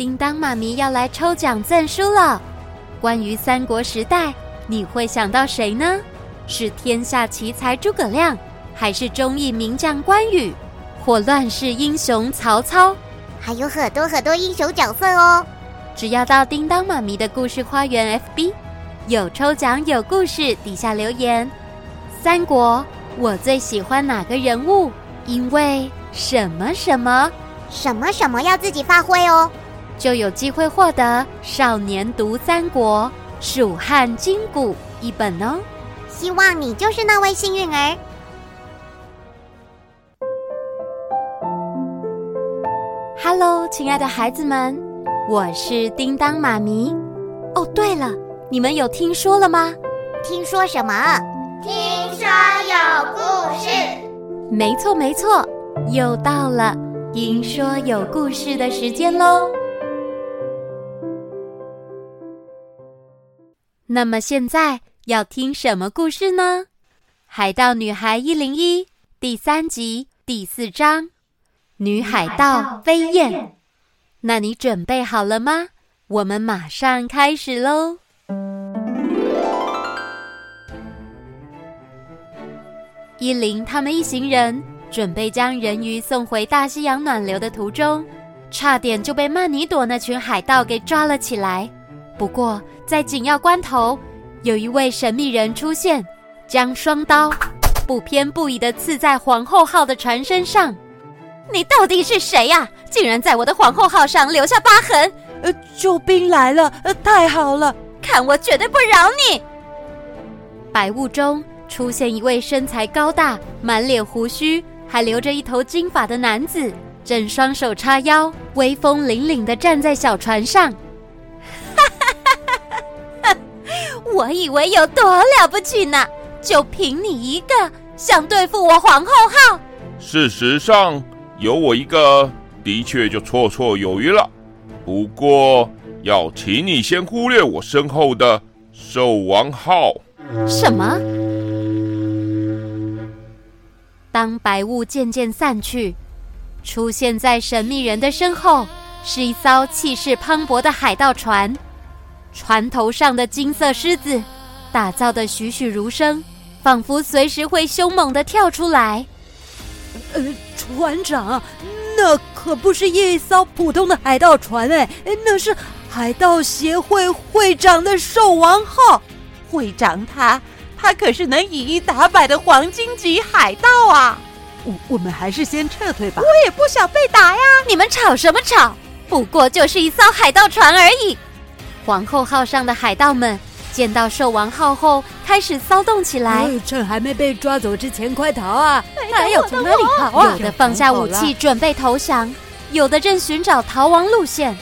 叮当妈咪要来抽奖赠书了。关于三国时代，你会想到谁呢？是天下奇才诸葛亮，还是忠义名将关羽，或乱世英雄曹操？还有很多很多英雄角色哦！只要到叮当妈咪的故事花园 FB，有抽奖有故事，底下留言。三国，我最喜欢哪个人物？因为什么什么什么什么要自己发挥哦，就有机会获得《少年读三国》蜀汉今古一本哦。希望你就是那位幸运儿。Hello，亲爱的孩子们，我是叮当妈咪。哦，对了，你们有听说了吗？听说什么？听说有故事。没错，没错，又到了听说有故事的时间喽。那么现在。要听什么故事呢？《海盗女孩一零一》第三集第四章《女海盗飞燕》。那你准备好了吗？我们马上开始喽！伊琳他们一行人准备将人鱼送回大西洋暖流的途中，差点就被曼尼朵那群海盗给抓了起来。不过在紧要关头，有一位神秘人出现，将双刀不偏不倚的刺在皇后号的船身上。你到底是谁呀？竟然在我的皇后号上留下疤痕！呃，救兵来了！呃，太好了！看我绝对不饶你！白雾中出现一位身材高大、满脸胡须，还留着一头金发的男子，正双手叉腰，威风凛凛的站在小船上。我以为有多了不起呢，就凭你一个想对付我皇后号？事实上，有我一个，的确就绰绰有余了。不过，要请你先忽略我身后的兽王号。什么？当白雾渐渐散去，出现在神秘人的身后，是一艘气势磅礴的海盗船。船头上的金色狮子，打造的栩栩如生，仿佛随时会凶猛的跳出来。呃，船长，那可不是一艘普通的海盗船哎，那是海盗协会会长的兽王号。会长他，他可是能以一打百的黄金级海盗啊！我我们还是先撤退吧。我也不想被打呀！你们吵什么吵？不过就是一艘海盗船而已。皇后号上的海盗们见到兽王号后，开始骚动起来。趁还没被抓走之前，快逃啊！还有从哪里逃啊？有的放下武器准备投降，有的正寻找逃亡路线。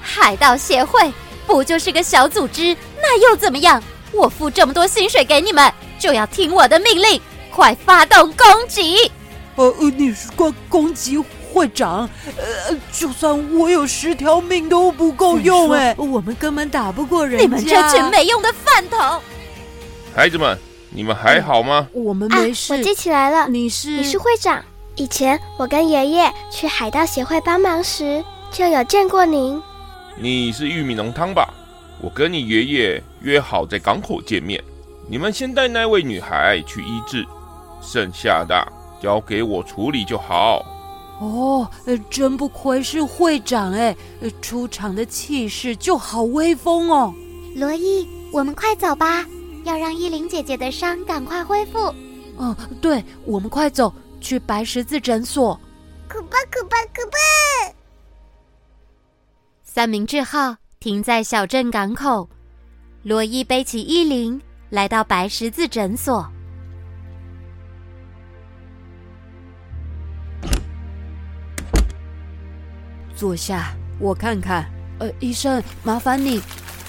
海盗协会不就是个小组织，那又怎么样？我付这么多薪水给你们，就要听我的命令，快发动攻击！呃，你是怪攻击？会长，呃，就算我有十条命都不够用哎，我们根本打不过人家。你们这群没用的饭桶！孩子们，你们还好吗？嗯、我们没事。啊、我记起来了，你是你是会长。以前我跟爷爷去海盗协会帮忙时，就有见过您。你是玉米浓汤吧？我跟你爷爷约好在港口见面。你们先带那位女孩去医治，剩下的交给我处理就好。哦，呃真不愧是会长哎，出场的气势就好威风哦。罗伊，我们快走吧，要让依琳姐姐的伤赶快恢复。哦，对，我们快走，去白十字诊所。可怕可怕可怕！三明治号停在小镇港口，罗伊背起依琳，来到白十字诊所。坐下，我看看。呃，医生，麻烦你。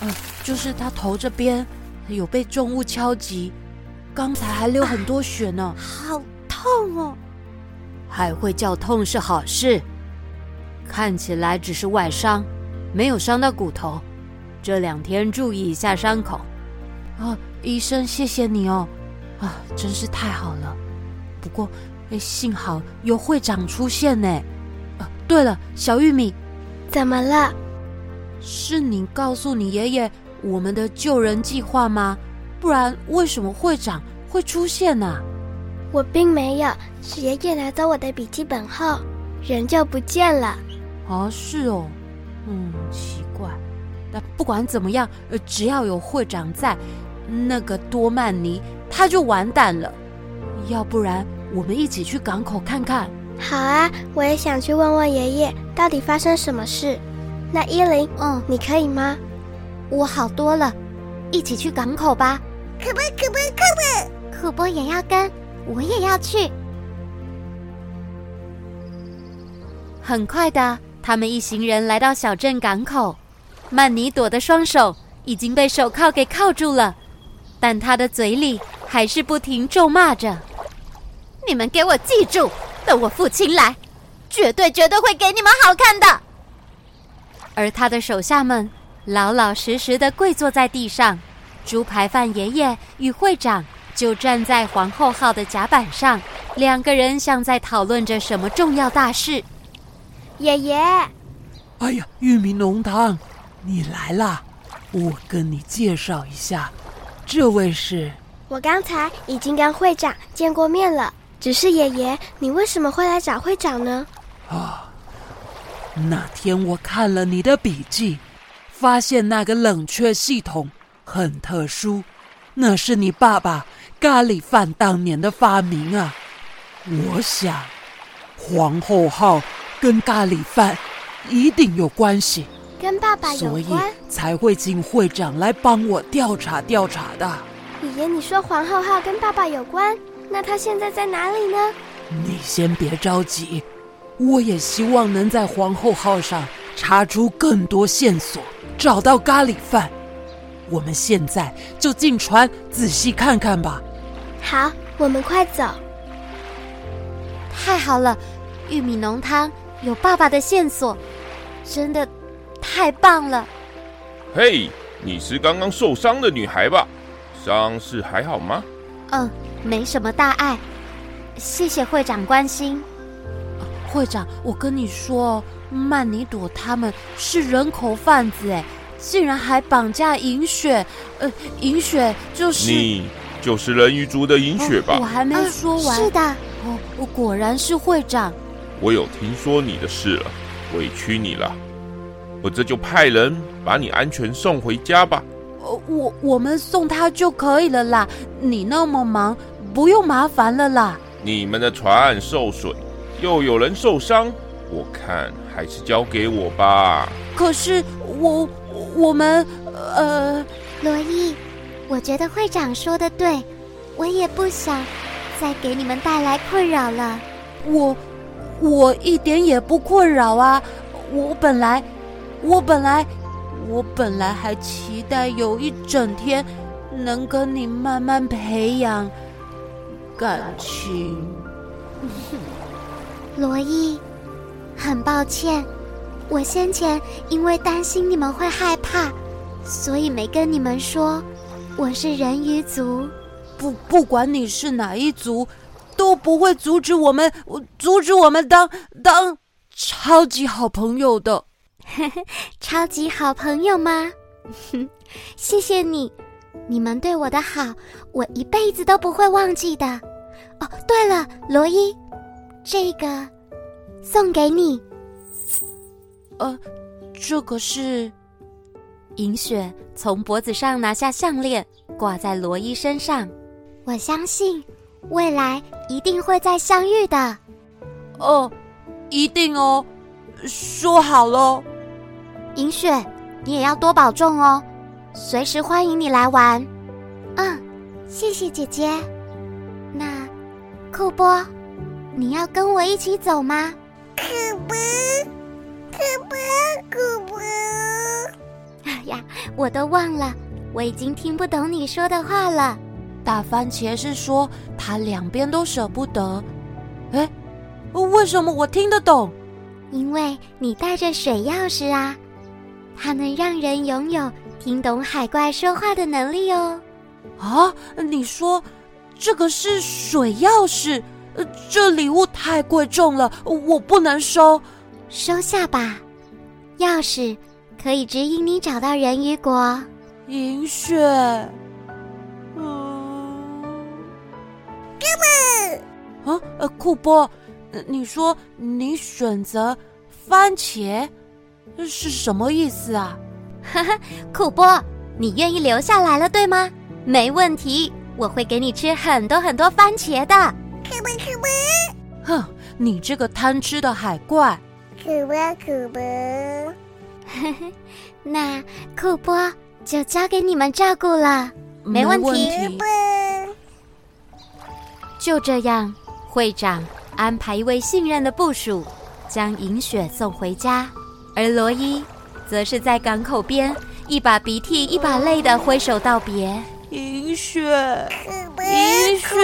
呃，就是他头这边有被重物敲击，刚才还流很多血呢。啊，好痛哦！还会叫痛是好事。看起来只是外伤，没有伤到骨头。这两天注意一下伤口。啊，医生，谢谢你哦。啊，真是太好了。不过，哎，幸好有会长出现呢。对了，小玉米，怎么了？是你告诉你爷爷我们的救人计划吗？不然为什么会长会出现呢？我并没有，是爷爷拿走我的笔记本后，人就不见了。啊，是哦，嗯，奇怪。但不管怎么样，呃，只要有会长在，那个多曼尼他就完蛋了。要不然，我们一起去港口看看。好啊，我也想去问问爷爷，到底发生什么事。那依琳，嗯，你可以吗？我好多了，一起去港口吧。可不可不可不，可不也要跟，我也要去。很快的，他们一行人来到小镇港口。曼尼朵的双手已经被手铐给铐住了，但他的嘴里还是不停咒骂着：“你们给我记住，等我父亲来，绝对绝对会给你们好看的。”而他的手下们老老实实的跪坐在地上。猪排饭爷爷与会长就站在皇后号的甲板上，两个人像在讨论着什么重要大事。爷爷，哎呀，玉米浓汤，你来啦！我跟你介绍一下，这位是……我刚才已经跟会长见过面了。只是爷爷，你为什么会来找会长呢？啊，那天我看了你的笔记，发现那个冷却系统。很特殊，那是你爸爸咖喱饭当年的发明啊！我想，皇后号跟咖喱饭一定有关系，跟爸爸有关，所以才会请会长来帮我调查调查的。爷爷，你说皇后号跟爸爸有关，那他现在在哪里呢？你先别着急，我也希望能在皇后号上查出更多线索，找到咖喱饭。我们现在就进船仔细看看吧。好，我们快走。太好了，玉米浓汤有爸爸的线索，真的太棒了。嘿，你是刚刚受伤的女孩吧？伤势还好吗？嗯，没什么大碍。谢谢会长关心。会长，我跟你说，曼尼朵他们是人口贩子哎。竟然还绑架银雪，呃，银雪就是你，就是人鱼族的银雪吧？哦，我还没说完。啊，是的，哦，我果然是会长。我有听说你的事了，委屈你了。我这就派人把你安全送回家吧。呃，我我们送他就可以了啦。你那么忙，不用麻烦了啦。你们的船受损，又有人受伤，我看还是交给我吧。可是我。我们呃，罗伊，我觉得会长说的对，我也不想再给你们带来困扰了。我我一点也不困扰啊！我本来我本来我本来还期待有一整天能跟你慢慢培养感情。罗伊，很抱歉。我先前因为担心你们会害怕，所以没跟你们说我是人鱼族。不，不管你是哪一族，都不会阻止我们，阻止我们当当超级好朋友的。超级好朋友吗？谢谢你，你们对我的好，我一辈子都不会忘记的。哦，对了，罗伊，这个送给你。呃，这个是银雪从脖子上拿下项链，挂在罗伊身上。我相信未来一定会再相遇的。哦，一定哦，说好喽。银雪，你也要多保重哦，随时欢迎你来玩。嗯，谢谢姐姐。那库波，你要跟我一起走吗？库波。可不可不！哎呀，我都忘了，我已经听不懂你说的话了。大番茄是说他两边都舍不得。哎，为什么我听得懂？因为你带着水钥匙啊，它能让人拥有听懂海怪说话的能力哦。啊，你说这个是水钥匙？呃这礼物太贵重了，我不能收。收下吧，钥匙可以指引你找到人鱼国。银雪，嗯，哥们？啊，呃，库波，你说你选择番茄是什么意思啊？哈哈，库波，你愿意留下来了，对吗？没问题，我会给你吃很多很多番茄的。可不可不？哼，你这个贪吃的海怪！可不可不？呵呵，那库波就交给你们照顾了，没问题。没问题。就这样，会长安排一位信任的部属，将银雪送回家，而罗伊则是在港口边，一把鼻涕一把泪的挥手道别。银雪，银雪，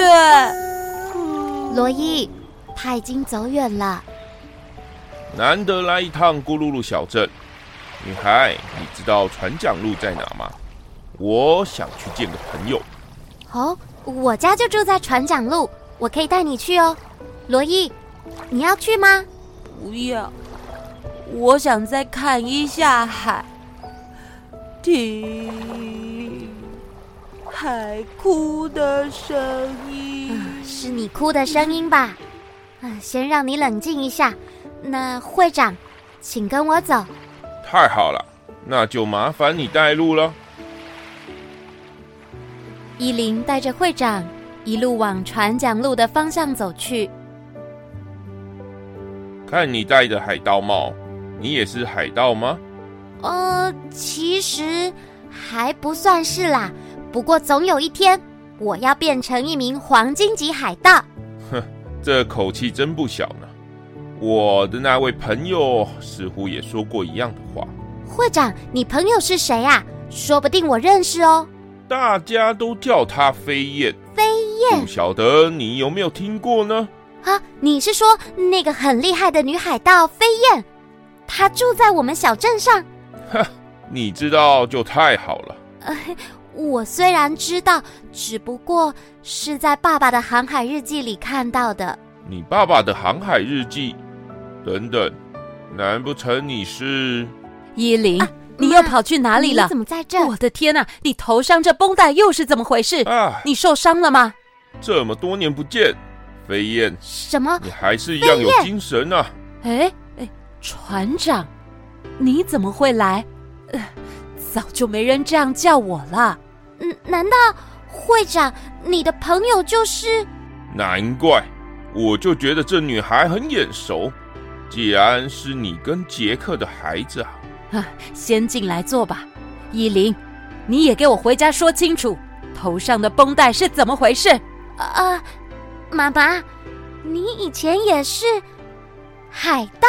罗伊，他已经走远了。难得来一趟咕噜噜小镇，女孩，你知道船桨路在哪吗？我想去见个朋友。哦，我家就住在船桨路，我可以带你去哦。罗伊，你要去吗？不要，我想再看一下海。听。海哭的声音，嗯，是你哭的声音吧？嗯，先让你冷静一下。那会长，请跟我走。太好了，那就麻烦你带路了。依琳带着会长一路往船桨路的方向走去。看你戴的海盗帽，你也是海盗吗？呃，其实还不算是啦。不过总有一天，我要变成一名黄金级海盗。哼，这口气真不小呢。我的那位朋友似乎也说过一样的话。会长，你朋友是谁啊？说不定我认识哦。大家都叫她飞燕。飞燕，不晓得你有没有听过呢？啊，你是说那个很厉害的女海盗飞燕？她住在我们小镇上。哼，你知道就太好了。呃。我虽然知道，只不过是在爸爸的航海日记里看到的。你爸爸的航海日记？等等，难不成你是依琳？啊、你又跑去哪里了？你怎么在这？我的天哪！你头上这绷带又是怎么回事？啊！你受伤了吗？这么多年不见，飞燕，什么？你还是一样有精神啊！哎哎，船长，你怎么会来？呃，早就没人这样叫我了。嗯，难道会长你的朋友就是？难怪，我就觉得这女孩很眼熟。既然是你跟杰克的孩子啊，啊，先进来坐吧。依琳，你也给我回家说清楚，头上的绷带是怎么回事？啊，妈妈，你以前也是海盗？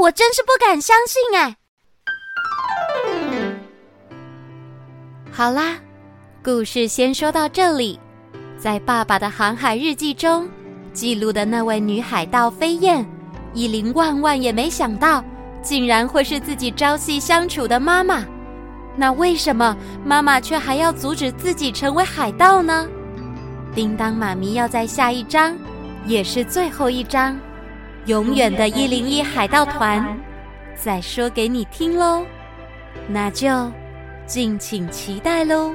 我真是不敢相信哎。好啦，故事先说到这里。在爸爸的航海日记中记录的那位女海盗飞燕，伊琳万万也没想到，竟然会是自己朝夕相处的妈妈。那为什么妈妈却还要阻止自己成为海盗呢？叮当妈咪要在下一章，也是最后一章，永远的一零一海盗团，再说给你听喽。那就。敬请期待喽！